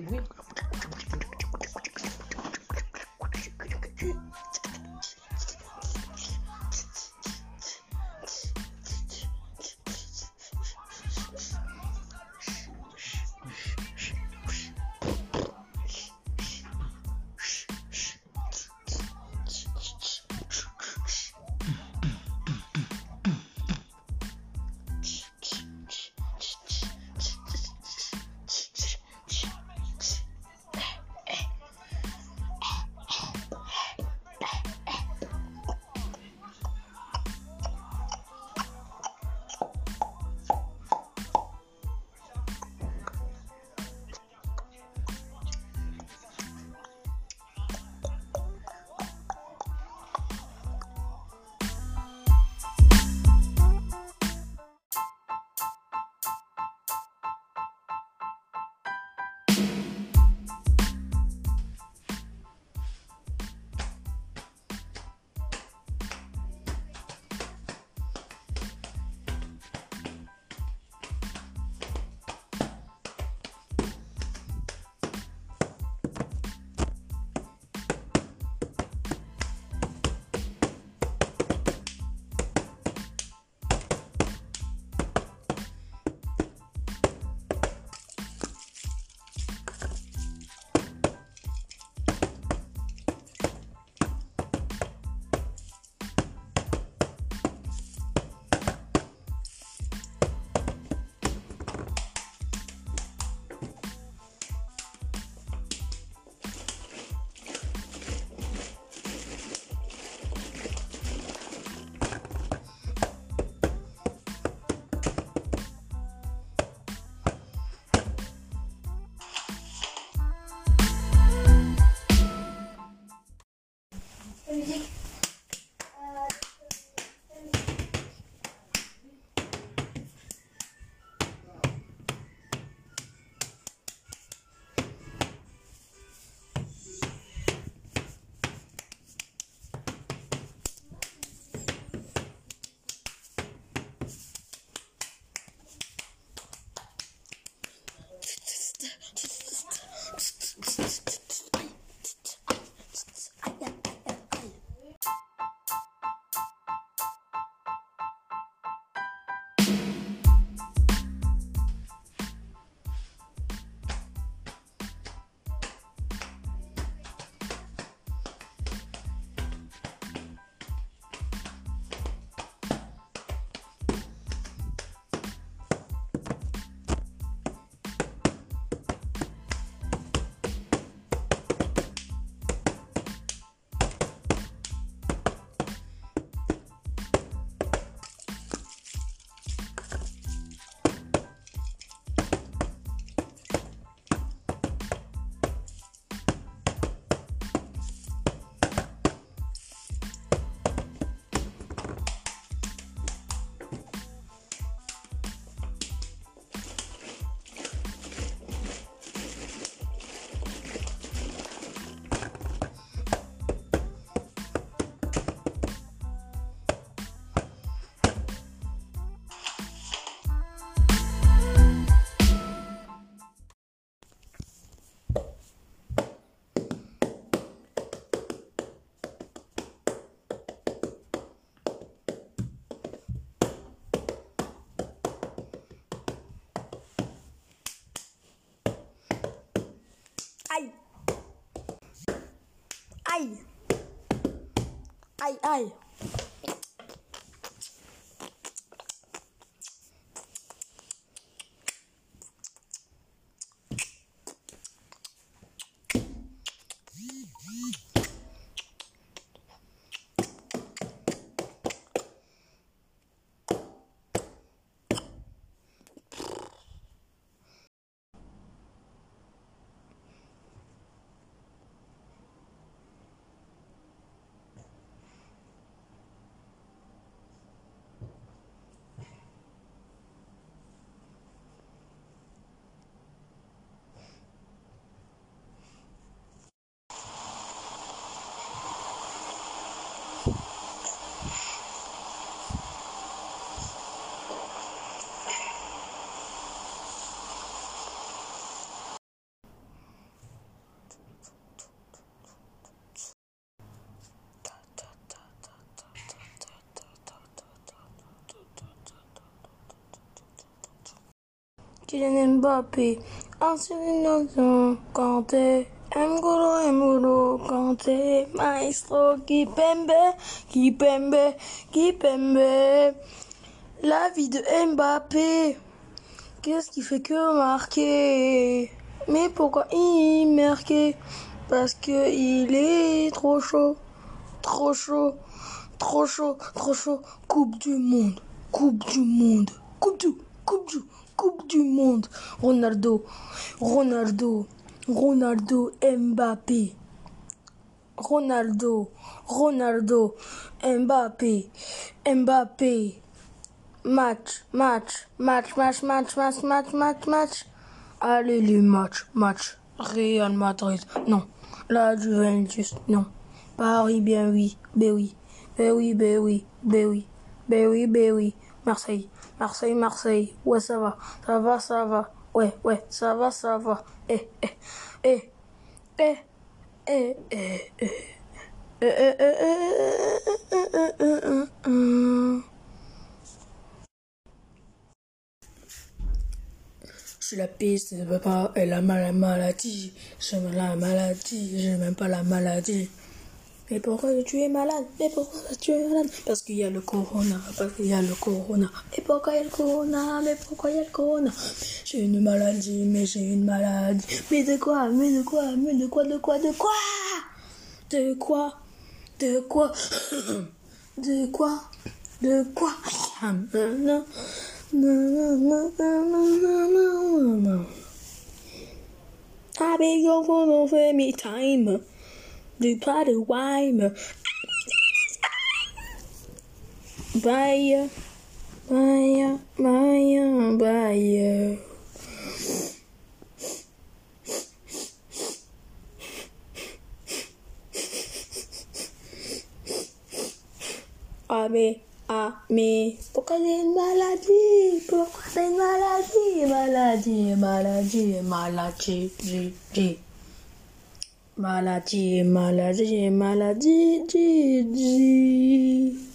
des bruits. Aïe. 哎哎哎 Kylian Mbappé, Anselino Kanté, M'Golo M'Golo Kanté, Maestro Kipembe, Kipembe, Kipembe. La vie de Mbappé. Qu'est-ce qui fait que marquer? Mais pourquoi il marquait Parce que il est trop chaud, trop chaud, trop chaud, trop chaud. Coupe du monde, coupe du monde, coupe du, coupe du, coupe du monde. Ronaldo, Ronaldo, Ronaldo, Mbappé. Ronaldo, Ronaldo, Mbappé, Mbappé. Match, match, match, match, match, match, match, match, match. Allez les matchs, match. Real Madrid, non. La Juventus, non. Paris, bien oui, ben oui, ben oui, ben oui, ben oui, ben oui, ben oui. Marseille, Marseille, Marseille. Ouais, ça va. Ça va, ça va. Ouais, ouais, ça va, ça va. Eh, eh, eh, eh, eh, eh, eh. Sur la piste, papa, elle a mal la maladie. J'aime la maladie, j'aime pas la maladie. Mais pourquoi tu es malade? Mais pourquoi tu es malade? Parce qu'il y a le corona, parce qu'il y a le corona. Mais pourquoi il y a le corona? Mais pourquoi il y a le corona? J'ai une maladie, mais j'ai une maladie. Mais de quoi? Mais de quoi? Mais de quoi? De quoi? De quoi? De quoi? De quoi? De quoi? De quoi? I beg your phone for me time. Du pas de wine. Bye. Bye. Bye. Bye. Ah mais, ah mais, pourquoi j'ai une maladie? Pourquoi j'ai une maladie? Maladie, maladie, maladie, maladie, maladie, maladie, maladie, maladie.